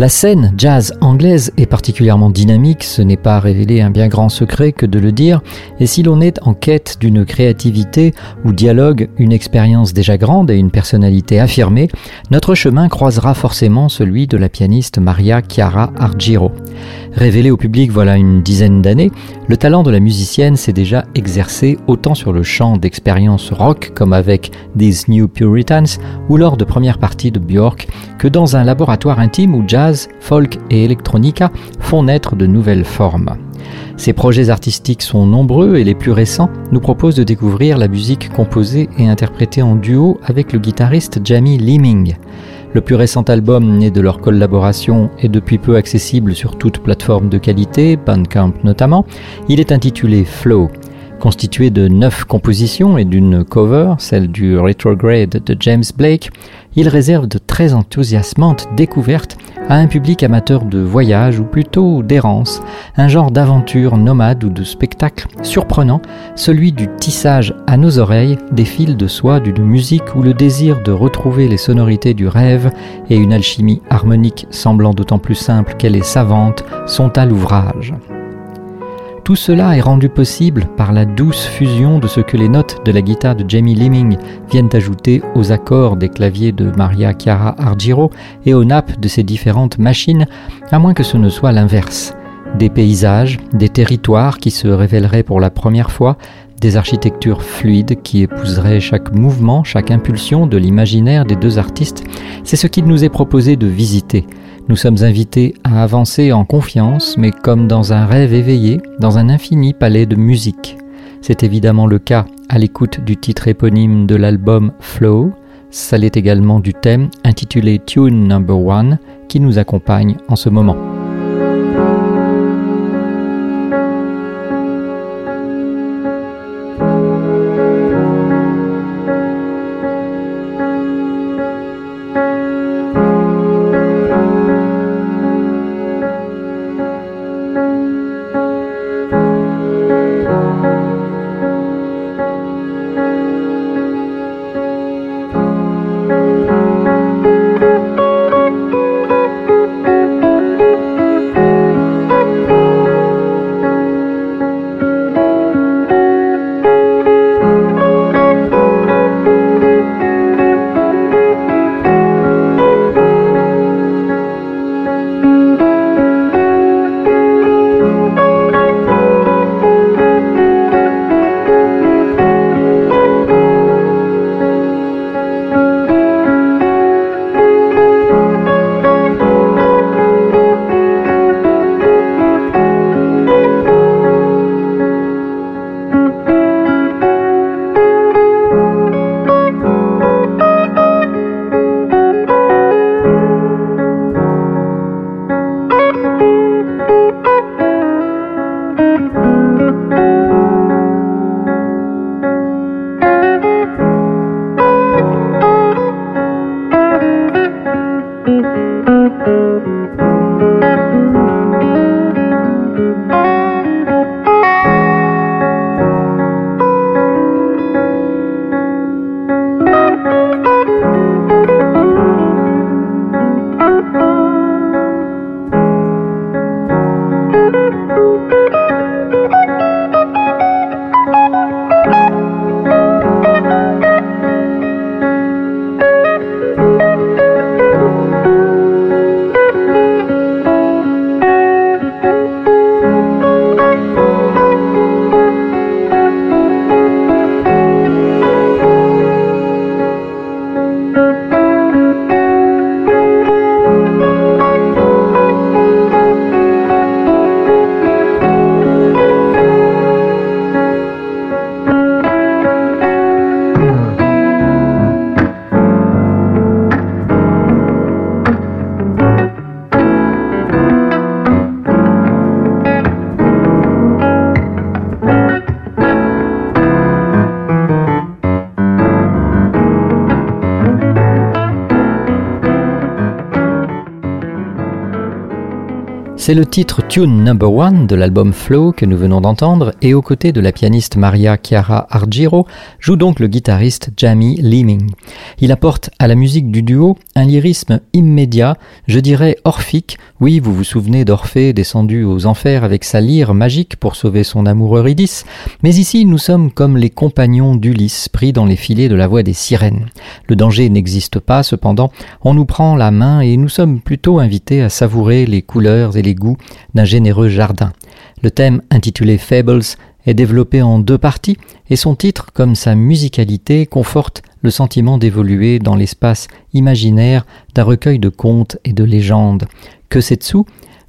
La scène jazz anglaise est particulièrement dynamique, ce n'est pas révéler un bien grand secret que de le dire, et si l'on est en quête d'une créativité où dialogue une expérience déjà grande et une personnalité affirmée, notre chemin croisera forcément celui de la pianiste Maria Chiara Argiro. Révélée au public voilà une dizaine d'années, le talent de la musicienne s'est déjà exercé autant sur le champ d'expériences rock comme avec These New Puritans ou lors de premières parties de Björk que dans un laboratoire intime où jazz folk et electronica font naître de nouvelles formes. Ces projets artistiques sont nombreux et les plus récents nous proposent de découvrir la musique composée et interprétée en duo avec le guitariste Jamie Leeming. Le plus récent album né de leur collaboration est depuis peu accessible sur toute plateforme de qualité, Bandcamp notamment. Il est intitulé Flow. Constitué de neuf compositions et d'une cover, celle du Retrograde de James Blake, il réserve de très enthousiasmantes découvertes à un public amateur de voyage ou plutôt d'errance, un genre d'aventure nomade ou de spectacle surprenant, celui du tissage à nos oreilles des fils de soie d'une musique où le désir de retrouver les sonorités du rêve et une alchimie harmonique semblant d'autant plus simple qu'elle est savante sont à l'ouvrage. Tout cela est rendu possible par la douce fusion de ce que les notes de la guitare de Jamie Leeming viennent ajouter aux accords des claviers de Maria Chiara Argiro et aux nappes de ces différentes machines, à moins que ce ne soit l'inverse. Des paysages, des territoires qui se révéleraient pour la première fois, des architectures fluides qui épouseraient chaque mouvement, chaque impulsion de l'imaginaire des deux artistes, c'est ce qu'il nous est proposé de visiter. Nous sommes invités à avancer en confiance, mais comme dans un rêve éveillé, dans un infini palais de musique. C'est évidemment le cas à l'écoute du titre éponyme de l'album Flow. Ça l'est également du thème intitulé Tune Number One qui nous accompagne en ce moment. C'est le titre Tune Number One de l'album Flow que nous venons d'entendre et aux côtés de la pianiste Maria Chiara Argiro joue donc le guitariste Jamie Leeming. Il apporte à la musique du duo un lyrisme immédiat, je dirais orphique. Oui, vous vous souvenez d'Orphée descendu aux enfers avec sa lyre magique pour sauver son amour Eurydice, mais ici nous sommes comme les compagnons d'Ulysse pris dans les filets de la voix des sirènes. Le danger n'existe pas, cependant, on nous prend la main et nous sommes plutôt invités à savourer les couleurs et les goûts d'un généreux jardin. Le thème intitulé Fables est développé en deux parties et son titre, comme sa musicalité, conforte le sentiment d'évoluer dans l'espace imaginaire d'un recueil de contes et de légendes. Que Setsu,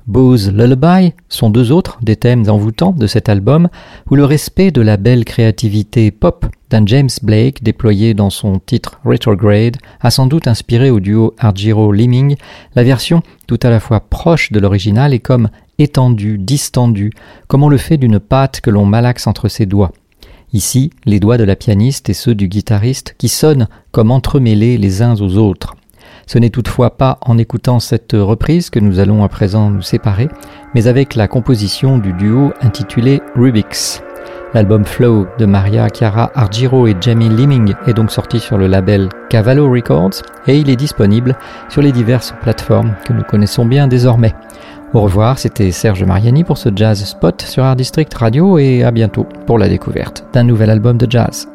Bose Lullaby sont deux autres des thèmes envoûtants de cet album où le respect de la belle créativité pop d'un James Blake déployé dans son titre Retrograde a sans doute inspiré au duo Argiro Liming la version tout à la fois proche de l'original et comme étendue, distendue, comme on le fait d'une pâte que l'on malaxe entre ses doigts. Ici, les doigts de la pianiste et ceux du guitariste qui sonnent comme entremêlés les uns aux autres. Ce n'est toutefois pas en écoutant cette reprise que nous allons à présent nous séparer, mais avec la composition du duo intitulé Rubix. L'album Flow de Maria Chiara Argiro et Jamie Liming est donc sorti sur le label Cavallo Records et il est disponible sur les diverses plateformes que nous connaissons bien désormais. Au revoir, c'était Serge Mariani pour ce Jazz Spot sur Art District Radio et à bientôt pour la découverte d'un nouvel album de jazz.